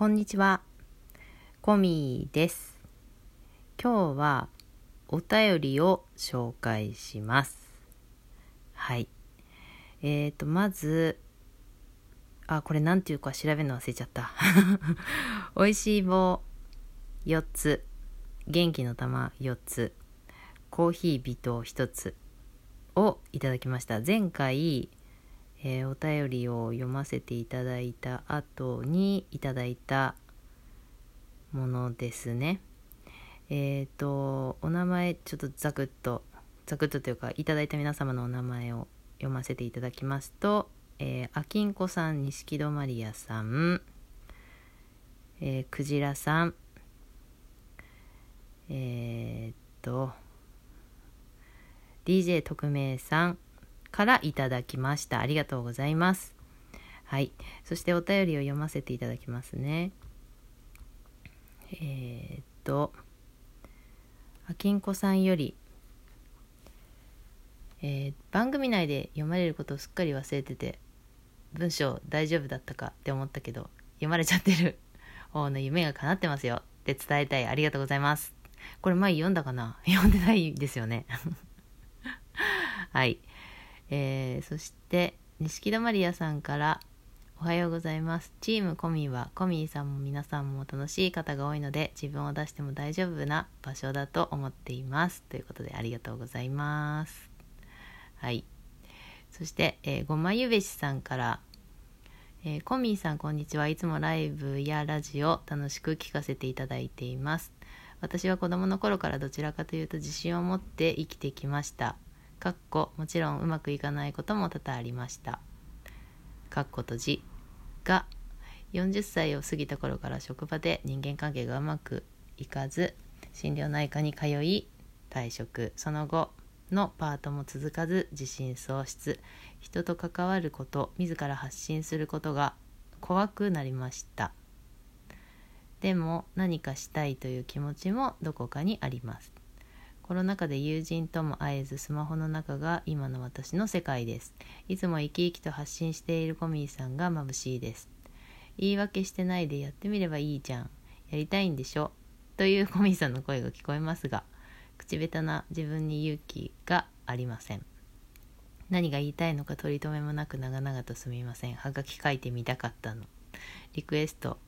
こんにちは。コミです。今日はお便りを紹介します。はい。えーと、まず、あ、これなんていうか調べるの忘れちゃった。美味しい棒4つ、元気の玉4つ、コーヒー微糖1つをいただきました。前回、えーお便りを読ませていただいた後にいただいたものですね。えっ、とお名前ちょっとザクッとザクッとというかいただいた皆様のお名前を読ませていただきますと、えー、あきんこさん錦戸マリアさん、えー、クジラさんえーっと DJ 特命さんからいただきました。ありがとうございます。はい。そしてお便りを読ませていただきますね。えーっと、あきんこさんより、えー番組内で読まれることをすっかり忘れてて、文章大丈夫だったかって思ったけど、読まれちゃってる 方の夢が叶ってますよって伝えたい。ありがとうございます。これ前読んだかな？読んでないですよね。はい。えーそして錦戸マリアさんからおはようございます。チームコミーはコミーさんも皆さんも楽しい方が多いので自分を出しても大丈夫な場所だと思っています。ということでありがとうございます。はい。そして、えーごまゆべしさんからえーコミーさんこんにちは。いつもライブやラジオ楽しく聞かせていただいています。私は子供の頃からどちらかというと自信を持って生きてきました。かっこもちろんうまくいかないことも多々ありました。かっこ閉じが40歳を過ぎた頃から職場で人間関係がうまくいかず心療内科に通い退職。その後のパートも続かず自信喪失。人と関わること自ら発信することが怖くなりました。でも何かしたいという気持ちもどこかにあります。コロナ禍で友人とも会えずスマホの中が今の私の世界です。いつも生き生きと発信しているコミーさんが眩しいです。言い訳してないでやってみればいいじゃん。やりたいんでしょ？というコミーさんの声が聞こえますが口下手な自分に勇気がありません。何が言いたいのか取り留めもなく長々とすみません。はがき書いてみたかったの。リクエスト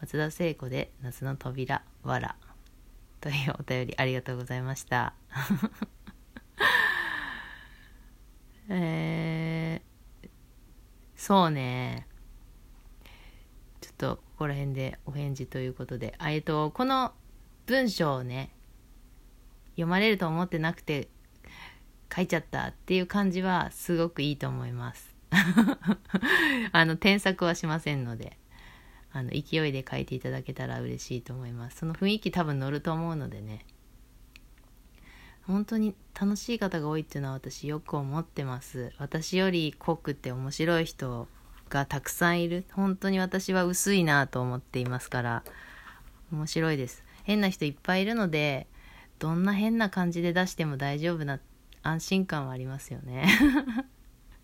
松田聖子で夏の扉わら。というお便りありがとうございました。えー、そうね。ちょっとここら辺でお返事ということで、えっと、この文章をね、読まれると思ってなくて書いちゃったっていう感じはすごくいいと思います。あの、添削はしませんので。あの勢いで書いていただけたら嬉しいと思います。その雰囲気多分乗ると思うのでね。本当に楽しい方が多いっていうのは私よく思ってます。私より濃くて面白い人がたくさんいる。本当に私は薄いなと思っていますから。面白いです。変な人いっぱいいるのでどんな変な感じで出しても大丈夫な安心感はありますよね。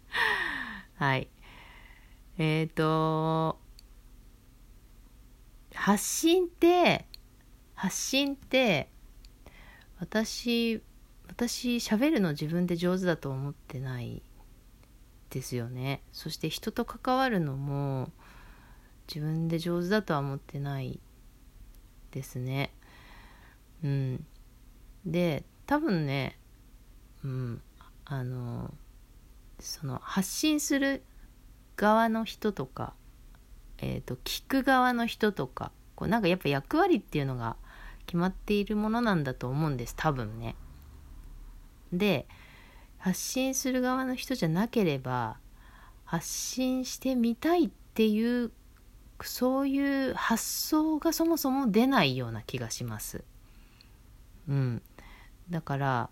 はい。えっ、ー、と発信って発信って私私喋るの自分で上手だと思ってないですよね。そして人と関わるのも自分で上手だとは思ってないですね。うん。で多分ねうん。あのその発信する側の人とかえーと、聞く側の人とかこうなんかやっぱ役割っていうのが決まっているものなんだと思うんです多分ね。で発信する側の人じゃなければ発信してみたいっていうそういう発想がそもそも出ないような気がします。うん、だから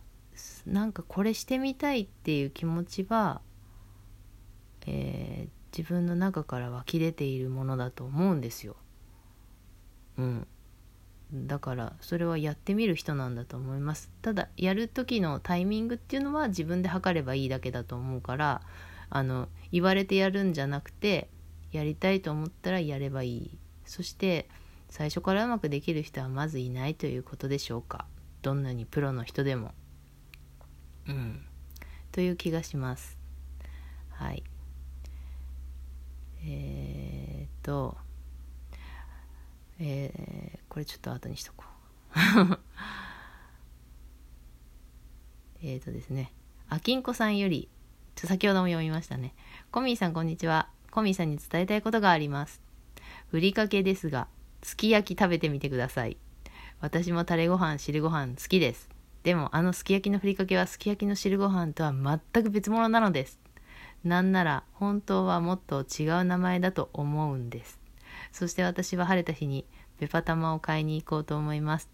なんかこれしてみたいっていう気持ちは、えー自分の中から湧き出ているものだと思うんですよ。うん。だからそれはやってみる人なんだと思います。ただやる時のタイミングっていうのは自分で測ればいいだけだと思うからあの言われてやるんじゃなくてやりたいと思ったらやればいい。そして最初からうまくできる人はまずいないということでしょうか。どんなにプロの人でも。うん。という気がします。はい。えー、っとえー、これちょっと後にしとこう。えっとですねあきんこさんよりちょ先ほども読みましたね。コミーさんこんにちは。コミーさんに伝えたいことがあります。ふりかけですがすき焼き食べてみてください。私もタレご飯汁ご飯好きです。でもあのすき焼きのふりかけはすき焼きの汁ご飯とは全く別物なのです。なんなら本当はもっと違う名前だと思うんです。そして私は晴れた日にペパ玉を買いに行こうと思います。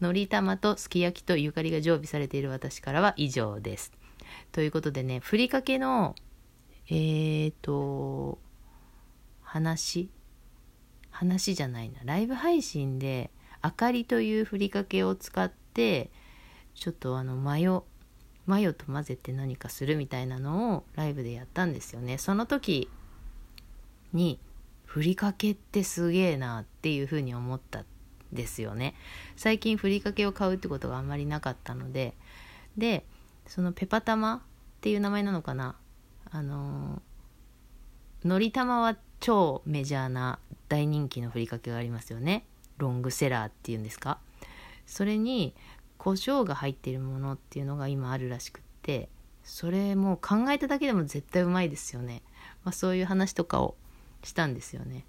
のり玉とすき焼きとゆかりが常備されている私からは以上です。ということでねふりかけのえーと話話じゃないな。ライブ配信であかりというふりかけを使ってちょっとあのマヨマヨと混ぜて何かするみたいなのをライブでやったんですよね。その時にふりかけってすげえなっていうふうに思ったんですよね。最近ふりかけを買うってことがあんまりなかったので。でそのペパ玉っていう名前なのかな？あののり玉は超メジャーな大人気のふりかけがありますよね。ロングセラーっていうんですか？それに胡椒が入っているものっていうのが今あるらしくって。それも考えただけでも絶対うまいですよね、まあ、そういう話とかをしたんですよね。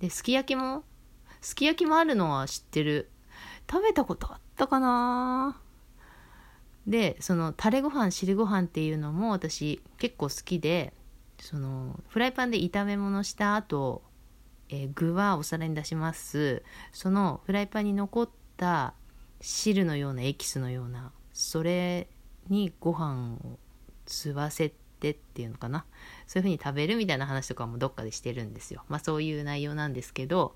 ですき焼きもすき焼きもあるのは知ってる。食べたことあったかな？でそのタレご飯汁ご飯っていうのも私結構好きでそのフライパンで炒め物した後、えー、具はお皿に出します。そのフライパンに残った汁のようなエキスのようなそれにご飯を吸わせてっていうのかな。そういう風に食べるみたいな話とかもどっかでしてるんですよ。まあそういう内容なんですけど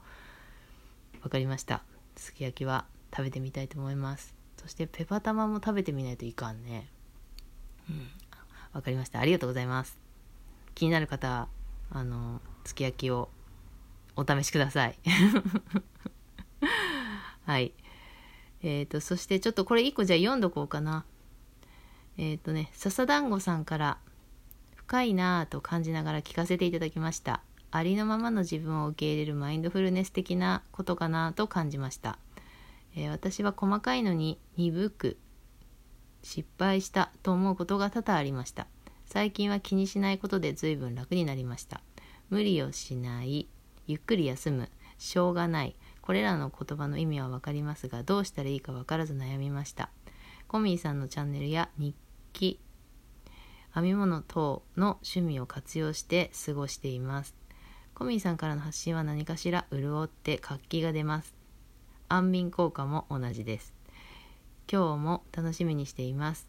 分かりました。すき焼きは食べてみたいと思います。そしてペパ玉も食べてみないといかんね。うん。分かりました。ありがとうございます。気になる方はあのすき焼きをお試しください。はい。えっ、ー、と、そしてちょっとこれ一個じゃあ読んどこうかな。えっ、ー、とね、笹団子さんから深いなぁと感じながら聞かせていただきました。ありのままの自分を受け入れるマインドフルネス的なことかなと感じました。えー、私は細かいのに鈍く失敗したと思うことが多々ありました。最近は気にしないことで随分楽になりました。無理をしない、ゆっくり休む、しょうがない、これらの言葉の意味は分かりますがどうしたらいいか分からず悩みましたコミーさんのチャンネルや日記編み物等の趣味を活用して過ごしています。コミーさんからの発信は何かしら潤って活気が出ます。安眠効果も同じです。今日も楽しみにしています。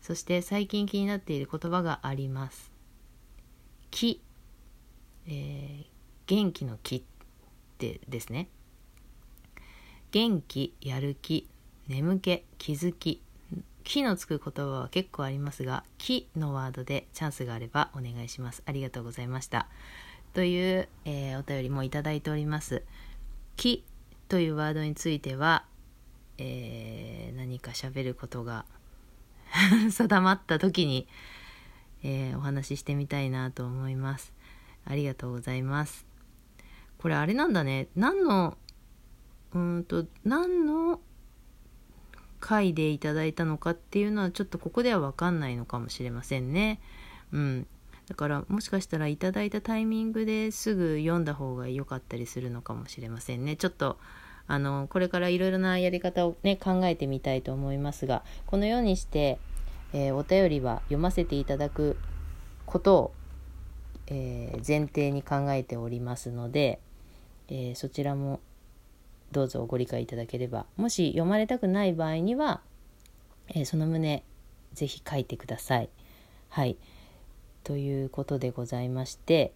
そして最近気になっている言葉があります。気、えー、元気の気ってですね。元気、やる気、眠気、気づき、気のつく言葉は結構ありますが、気のワードでチャンスがあればお願いします。ありがとうございました。という、えー、お便りもいただいております。気というワードについては、えー、何か喋ることが 定まった時に、えー、お話ししてみたいなと思います。ありがとうございます。これあれなんだね。何のうんと何の回でいただいたのかっていうのはちょっとここでは分かんないのかもしれませんね。うん、だからもしかしたらいただいたタイミングですぐ読んだ方が良かったりするのかもしれませんね。ちょっとあのこれからいろいろなやり方をね考えてみたいと思いますがこのようにして、えー、お便りは読ませていただくことを、えー、前提に考えておりますので、えー、そちらもどうぞご理解いただければもし読まれたくない場合には、えー、その旨ぜひ書いてください。はいということでございまして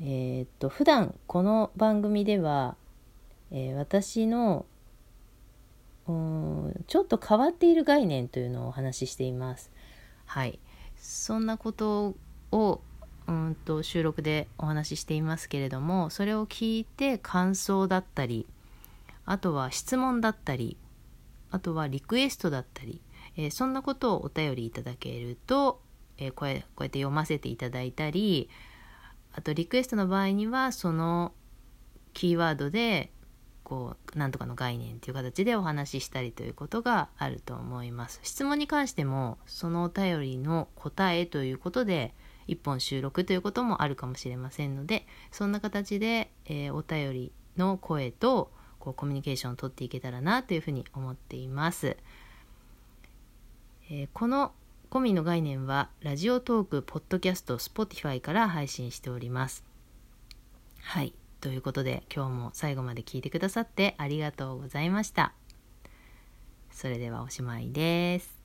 えー、っと普段この番組では、えー、私のうんちょっと変わっている概念というのをお話ししています。はいそんなことをうんと収録でお話ししていますけれどもそれを聞いて感想だったりあとは質問だったりあとはリクエストだったり、えー、そんなことをお便りいただけると、えー、こうやって読ませていただいたりあとリクエストの場合にはそのキーワードでこうなんとかの概念という形でお話ししたりということがあると思います。質問に関してもそのお便りの答えということで1本収録ということもあるかもしれませんのでそんな形で、えー、お便りの声とこうコミュニケーションをとっていけたらなというふうに思っています、えー、このコミの概念はラジオトーク、ポッドキャスト、スポティファイから配信しております。はい。ということで今日も最後まで聞いてくださってありがとうございました。それではおしまいです。